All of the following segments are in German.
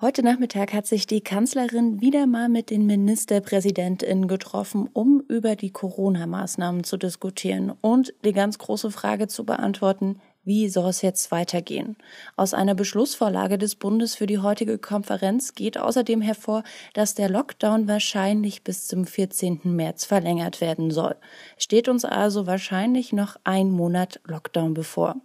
Heute Nachmittag hat sich die Kanzlerin wieder mal mit den Ministerpräsidentinnen getroffen, um über die Corona-Maßnahmen zu diskutieren und die ganz große Frage zu beantworten, wie soll es jetzt weitergehen? Aus einer Beschlussvorlage des Bundes für die heutige Konferenz geht außerdem hervor, dass der Lockdown wahrscheinlich bis zum 14. März verlängert werden soll. Steht uns also wahrscheinlich noch ein Monat Lockdown bevor.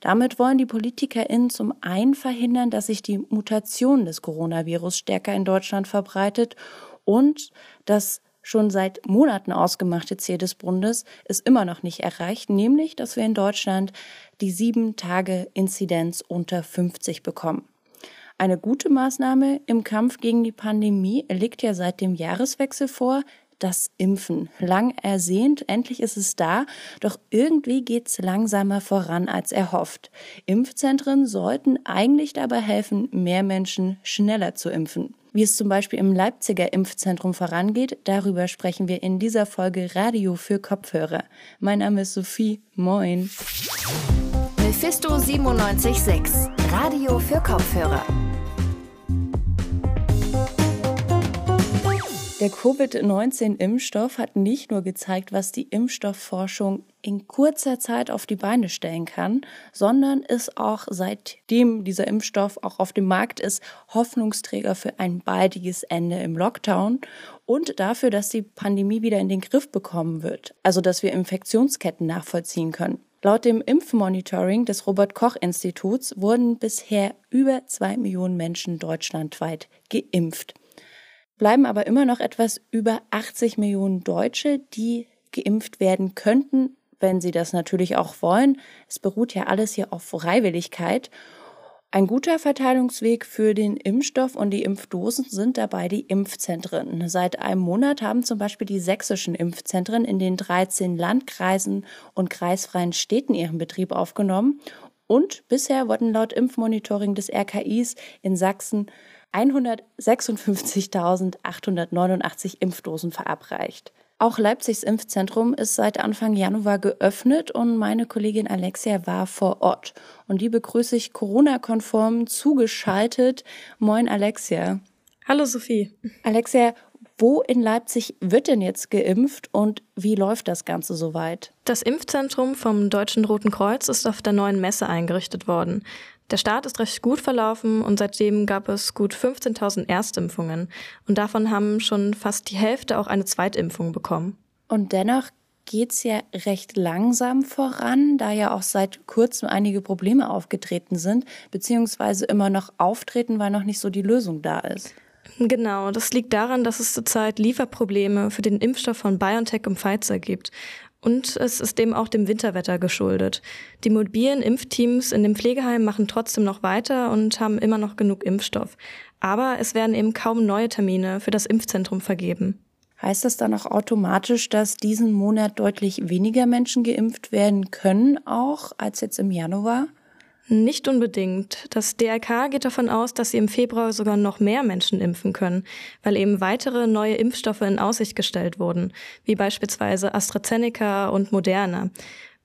Damit wollen die PolitikerInnen zum einen verhindern, dass sich die Mutation des Coronavirus stärker in Deutschland verbreitet und das schon seit Monaten ausgemachte Ziel des Bundes ist immer noch nicht erreicht, nämlich, dass wir in Deutschland die sieben Tage Inzidenz unter 50 bekommen. Eine gute Maßnahme im Kampf gegen die Pandemie liegt ja seit dem Jahreswechsel vor das Impfen. Lang ersehnt, endlich ist es da, doch irgendwie geht es langsamer voran als erhofft. Impfzentren sollten eigentlich dabei helfen, mehr Menschen schneller zu impfen. Wie es zum Beispiel im Leipziger Impfzentrum vorangeht, darüber sprechen wir in dieser Folge Radio für Kopfhörer. Mein Name ist Sophie. Moin. Mephisto 976, Radio für Kopfhörer. Der Covid-19-Impfstoff hat nicht nur gezeigt, was die Impfstoffforschung in kurzer Zeit auf die Beine stellen kann, sondern ist auch seitdem dieser Impfstoff auch auf dem Markt ist, Hoffnungsträger für ein baldiges Ende im Lockdown und dafür, dass die Pandemie wieder in den Griff bekommen wird, also dass wir Infektionsketten nachvollziehen können. Laut dem Impfmonitoring des Robert Koch Instituts wurden bisher über zwei Millionen Menschen deutschlandweit geimpft bleiben aber immer noch etwas über 80 Millionen Deutsche, die geimpft werden könnten, wenn sie das natürlich auch wollen. Es beruht ja alles hier auf Freiwilligkeit. Ein guter Verteilungsweg für den Impfstoff und die Impfdosen sind dabei die Impfzentren. Seit einem Monat haben zum Beispiel die sächsischen Impfzentren in den 13 Landkreisen und kreisfreien Städten ihren Betrieb aufgenommen. Und bisher wurden laut Impfmonitoring des RKIs in Sachsen 156.889 Impfdosen verabreicht. Auch Leipzigs Impfzentrum ist seit Anfang Januar geöffnet und meine Kollegin Alexia war vor Ort. Und die begrüße ich Corona-konform zugeschaltet. Moin Alexia. Hallo Sophie. Alexia, wo in Leipzig wird denn jetzt geimpft und wie läuft das Ganze soweit? Das Impfzentrum vom Deutschen Roten Kreuz ist auf der neuen Messe eingerichtet worden. Der Start ist recht gut verlaufen und seitdem gab es gut 15.000 Erstimpfungen. Und davon haben schon fast die Hälfte auch eine Zweitimpfung bekommen. Und dennoch geht's ja recht langsam voran, da ja auch seit kurzem einige Probleme aufgetreten sind, beziehungsweise immer noch auftreten, weil noch nicht so die Lösung da ist. Genau, das liegt daran, dass es zurzeit Lieferprobleme für den Impfstoff von BioNTech und Pfizer gibt. Und es ist dem auch dem Winterwetter geschuldet. Die mobilen Impfteams in dem Pflegeheim machen trotzdem noch weiter und haben immer noch genug Impfstoff. Aber es werden eben kaum neue Termine für das Impfzentrum vergeben. Heißt das dann auch automatisch, dass diesen Monat deutlich weniger Menschen geimpft werden können, auch als jetzt im Januar? Nicht unbedingt. Das DRK geht davon aus, dass sie im Februar sogar noch mehr Menschen impfen können, weil eben weitere neue Impfstoffe in Aussicht gestellt wurden, wie beispielsweise AstraZeneca und Moderna.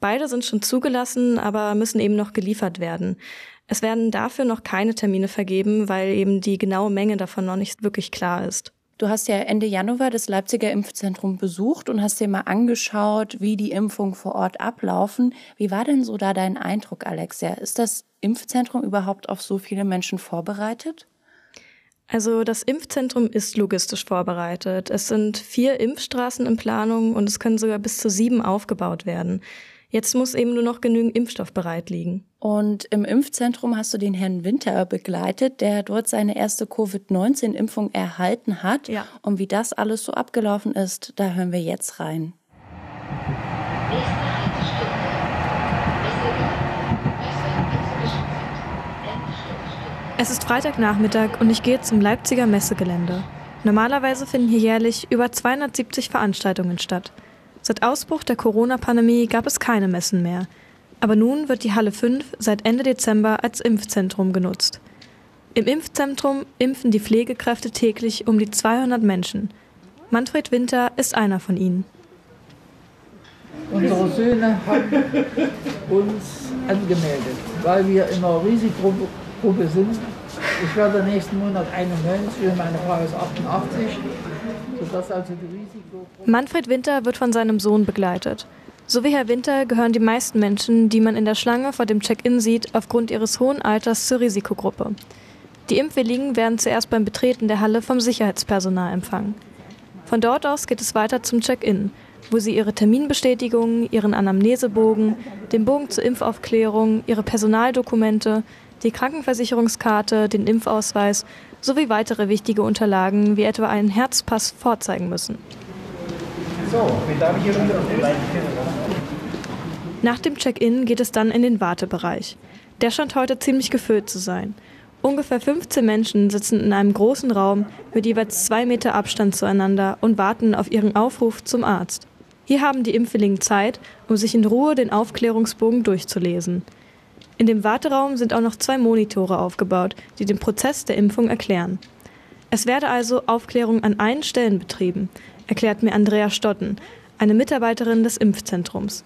Beide sind schon zugelassen, aber müssen eben noch geliefert werden. Es werden dafür noch keine Termine vergeben, weil eben die genaue Menge davon noch nicht wirklich klar ist. Du hast ja Ende Januar das Leipziger Impfzentrum besucht und hast dir mal angeschaut, wie die Impfungen vor Ort ablaufen. Wie war denn so da dein Eindruck, Alexia? Ist das Impfzentrum überhaupt auf so viele Menschen vorbereitet? Also das Impfzentrum ist logistisch vorbereitet. Es sind vier Impfstraßen in Planung und es können sogar bis zu sieben aufgebaut werden. Jetzt muss eben nur noch genügend Impfstoff bereit liegen. Und im Impfzentrum hast du den Herrn Winter begleitet, der dort seine erste Covid-19-Impfung erhalten hat. Ja. Und wie das alles so abgelaufen ist, da hören wir jetzt rein. Es ist Freitagnachmittag und ich gehe zum Leipziger Messegelände. Normalerweise finden hier jährlich über 270 Veranstaltungen statt. Seit Ausbruch der Corona-Pandemie gab es keine Messen mehr. Aber nun wird die Halle 5 seit Ende Dezember als Impfzentrum genutzt. Im Impfzentrum impfen die Pflegekräfte täglich um die 200 Menschen. Manfred Winter ist einer von ihnen. Unsere Söhne haben uns angemeldet, weil wir in einer Risikogruppe sind ich werde nächsten Monat 91 und meine Frau ist 88. Manfred Winter wird von seinem Sohn begleitet. So wie Herr Winter gehören die meisten Menschen, die man in der Schlange vor dem Check-in sieht, aufgrund ihres hohen Alters zur Risikogruppe. Die Impfwilligen werden zuerst beim Betreten der Halle vom Sicherheitspersonal empfangen. Von dort aus geht es weiter zum Check-in, wo sie ihre Terminbestätigung, ihren Anamnesebogen, den Bogen zur Impfaufklärung, ihre Personaldokumente, die Krankenversicherungskarte, den Impfausweis sowie weitere wichtige Unterlagen wie etwa einen Herzpass vorzeigen müssen. So, wen darf ich hier Nach dem Check-in geht es dann in den Wartebereich. Der scheint heute ziemlich gefüllt zu sein. Ungefähr 15 Menschen sitzen in einem großen Raum mit jeweils zwei Meter Abstand zueinander und warten auf ihren Aufruf zum Arzt. Hier haben die Impfwilligen Zeit, um sich in Ruhe den Aufklärungsbogen durchzulesen. In dem Warteraum sind auch noch zwei Monitore aufgebaut, die den Prozess der Impfung erklären. Es werde also Aufklärung an allen Stellen betrieben, erklärt mir Andrea Stotten, eine Mitarbeiterin des Impfzentrums.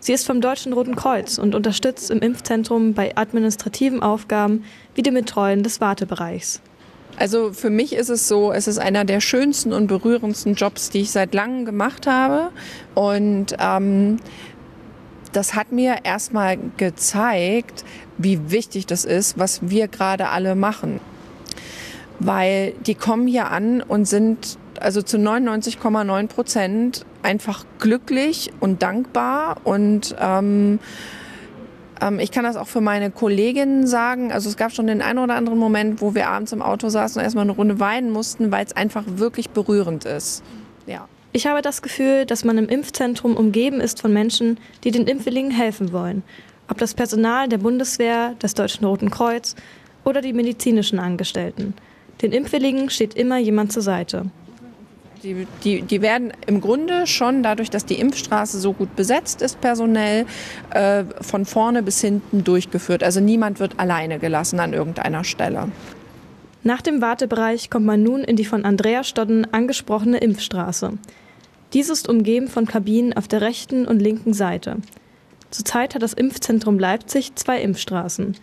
Sie ist vom Deutschen Roten Kreuz und unterstützt im Impfzentrum bei administrativen Aufgaben wie dem Betreuen des Wartebereichs. Also für mich ist es so, es ist einer der schönsten und berührendsten Jobs, die ich seit langem gemacht habe. Und ähm, das hat mir erstmal gezeigt, wie wichtig das ist, was wir gerade alle machen. Weil die kommen hier an und sind also zu 99,9 Prozent einfach glücklich und dankbar und ähm, ähm, ich kann das auch für meine Kolleginnen sagen. Also es gab schon den einen oder anderen Moment, wo wir abends im Auto saßen und erstmal eine Runde weinen mussten, weil es einfach wirklich berührend ist. Ja. Ich habe das Gefühl, dass man im Impfzentrum umgeben ist von Menschen, die den Impfwilligen helfen wollen. Ob das Personal der Bundeswehr, des Deutschen Roten Kreuz oder die medizinischen Angestellten. Den Impfwilligen steht immer jemand zur Seite. Die, die, die werden im Grunde schon dadurch, dass die Impfstraße so gut besetzt ist personell, äh, von vorne bis hinten durchgeführt. Also niemand wird alleine gelassen an irgendeiner Stelle. Nach dem Wartebereich kommt man nun in die von Andrea Stodden angesprochene Impfstraße. Dies ist umgeben von Kabinen auf der rechten und linken Seite. Zurzeit hat das Impfzentrum Leipzig zwei Impfstraßen.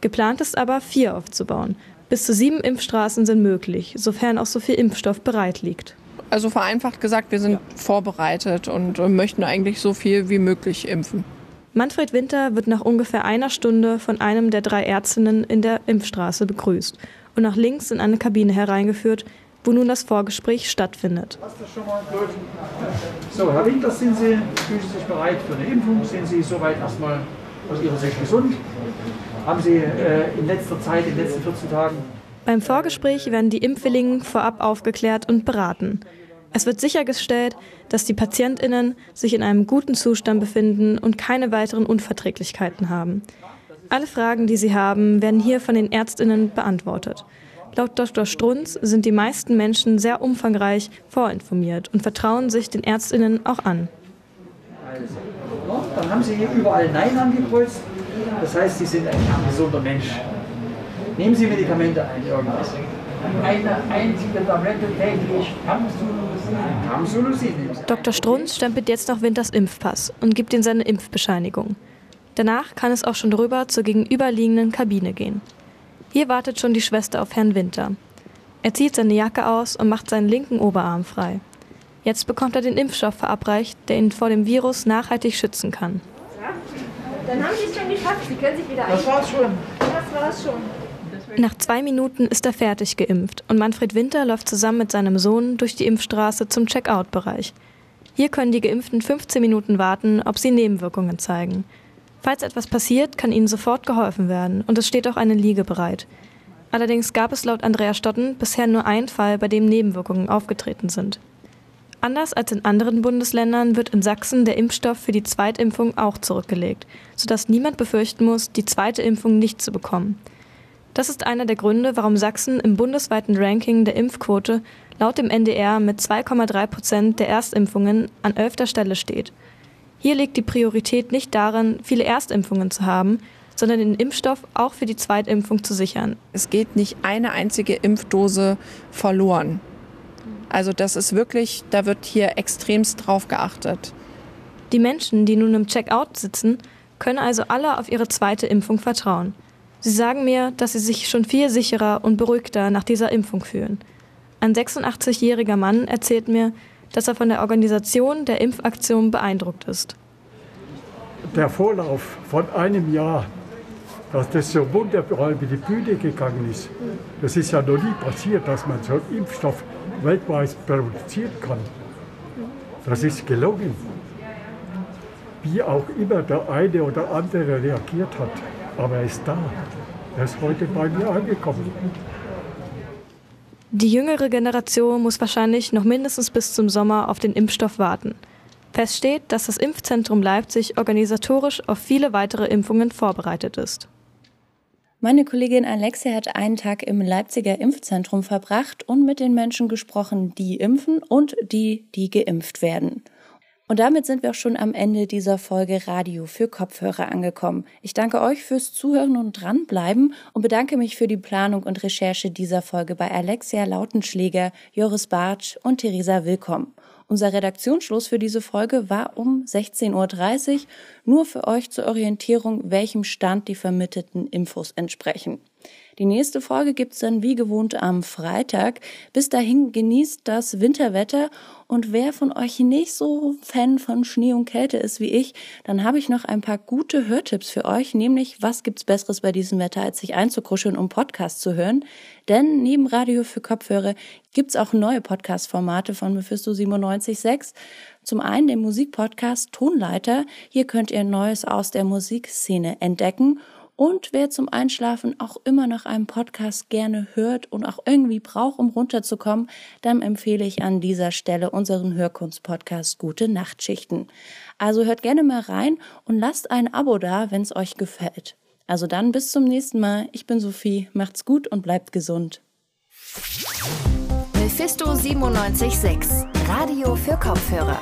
Geplant ist aber, vier aufzubauen. Bis zu sieben Impfstraßen sind möglich, sofern auch so viel Impfstoff bereit liegt. Also vereinfacht gesagt, wir sind ja. vorbereitet und möchten eigentlich so viel wie möglich impfen. Manfred Winter wird nach ungefähr einer Stunde von einem der drei Ärztinnen in der Impfstraße begrüßt und nach links in eine Kabine hereingeführt, wo nun das Vorgespräch stattfindet. So, Herr Winter, sind Sie, fühlen Sie sich bereit für eine Impfung? Sind Sie soweit erstmal aus Ihrer Sicht gesund? Haben Sie äh, in letzter Zeit, in den letzten 14 Tagen beim Vorgespräch werden die Impfwilligen vorab aufgeklärt und beraten. Es wird sichergestellt, dass die Patientinnen sich in einem guten Zustand befinden und keine weiteren Unverträglichkeiten haben. Alle Fragen, die sie haben, werden hier von den Ärztinnen beantwortet. Laut Dr. Strunz sind die meisten Menschen sehr umfangreich vorinformiert und vertrauen sich den Ärztinnen auch an. Also, dann haben Sie hier überall Nein angekreuzt. Das heißt, Sie sind ein gesunder Mensch. Nehmen Sie Medikamente ein, irgendwas. Eine einzige Tablette täglich Tamsulosin. Dr. Strunz stempelt jetzt noch Winters Impfpass und gibt ihm seine Impfbescheinigung. Danach kann es auch schon rüber zur gegenüberliegenden Kabine gehen. Hier wartet schon die Schwester auf Herrn Winter. Er zieht seine Jacke aus und macht seinen linken Oberarm frei. Jetzt bekommt er den Impfstoff verabreicht, der ihn vor dem Virus nachhaltig schützen kann. Dann haben Sie es schon geschafft. Sie können sich wieder Das war's schon. Das war's schon. Nach zwei Minuten ist er fertig geimpft und Manfred Winter läuft zusammen mit seinem Sohn durch die Impfstraße zum Checkout-Bereich. Hier können die Geimpften 15 Minuten warten, ob sie Nebenwirkungen zeigen. Falls etwas passiert, kann ihnen sofort geholfen werden und es steht auch eine Liege bereit. Allerdings gab es laut Andrea Stotten bisher nur einen Fall, bei dem Nebenwirkungen aufgetreten sind. Anders als in anderen Bundesländern wird in Sachsen der Impfstoff für die Zweitimpfung auch zurückgelegt, sodass niemand befürchten muss, die zweite Impfung nicht zu bekommen. Das ist einer der Gründe, warum Sachsen im bundesweiten Ranking der Impfquote laut dem NDR mit 2,3 Prozent der Erstimpfungen an elfter Stelle steht. Hier liegt die Priorität nicht darin, viele Erstimpfungen zu haben, sondern den Impfstoff auch für die Zweitimpfung zu sichern. Es geht nicht eine einzige Impfdose verloren. Also das ist wirklich, da wird hier extremst drauf geachtet. Die Menschen, die nun im Checkout sitzen, können also alle auf ihre zweite Impfung vertrauen. Sie sagen mir, dass sie sich schon viel sicherer und beruhigter nach dieser Impfung fühlen. Ein 86-jähriger Mann erzählt mir, dass er von der Organisation der Impfaktion beeindruckt ist. Der Vorlauf von einem Jahr, dass das so wunderbar über die Bühne gegangen ist, das ist ja noch nie passiert, dass man so einen Impfstoff weltweit produzieren kann. Das ist gelungen. Wie auch immer der eine oder andere reagiert hat. Aber er ist da. Er ist heute bei mir angekommen. Die jüngere Generation muss wahrscheinlich noch mindestens bis zum Sommer auf den Impfstoff warten. Fest steht, dass das Impfzentrum Leipzig organisatorisch auf viele weitere Impfungen vorbereitet ist. Meine Kollegin Alexia hat einen Tag im Leipziger Impfzentrum verbracht und mit den Menschen gesprochen, die impfen und die, die geimpft werden. Und damit sind wir auch schon am Ende dieser Folge Radio für Kopfhörer angekommen. Ich danke euch fürs Zuhören und dranbleiben und bedanke mich für die Planung und Recherche dieser Folge bei Alexia Lautenschläger, Joris Bartsch und Theresa Willkomm. Unser Redaktionsschluss für diese Folge war um 16.30 Uhr. Nur für euch zur Orientierung, welchem Stand die vermittelten Infos entsprechen. Die nächste Folge gibt's dann wie gewohnt am Freitag. Bis dahin genießt das Winterwetter und wer von euch nicht so Fan von Schnee und Kälte ist wie ich, dann habe ich noch ein paar gute Hörtipps für euch, nämlich was gibt's besseres bei diesem Wetter, als sich einzukuscheln und Podcast zu hören. Denn neben Radio für Kopfhörer gibt's auch neue Podcast-Formate von Mephisto 97.6. Zum einen den Musikpodcast Tonleiter. Hier könnt ihr Neues aus der Musikszene entdecken und wer zum Einschlafen auch immer noch einen Podcast gerne hört und auch irgendwie braucht, um runterzukommen, dann empfehle ich an dieser Stelle unseren Hörkunst-Podcast Gute Nachtschichten. Also hört gerne mal rein und lasst ein Abo da, wenn es euch gefällt. Also dann bis zum nächsten Mal. Ich bin Sophie. Macht's gut und bleibt gesund. Mephisto 976, Radio für Kopfhörer.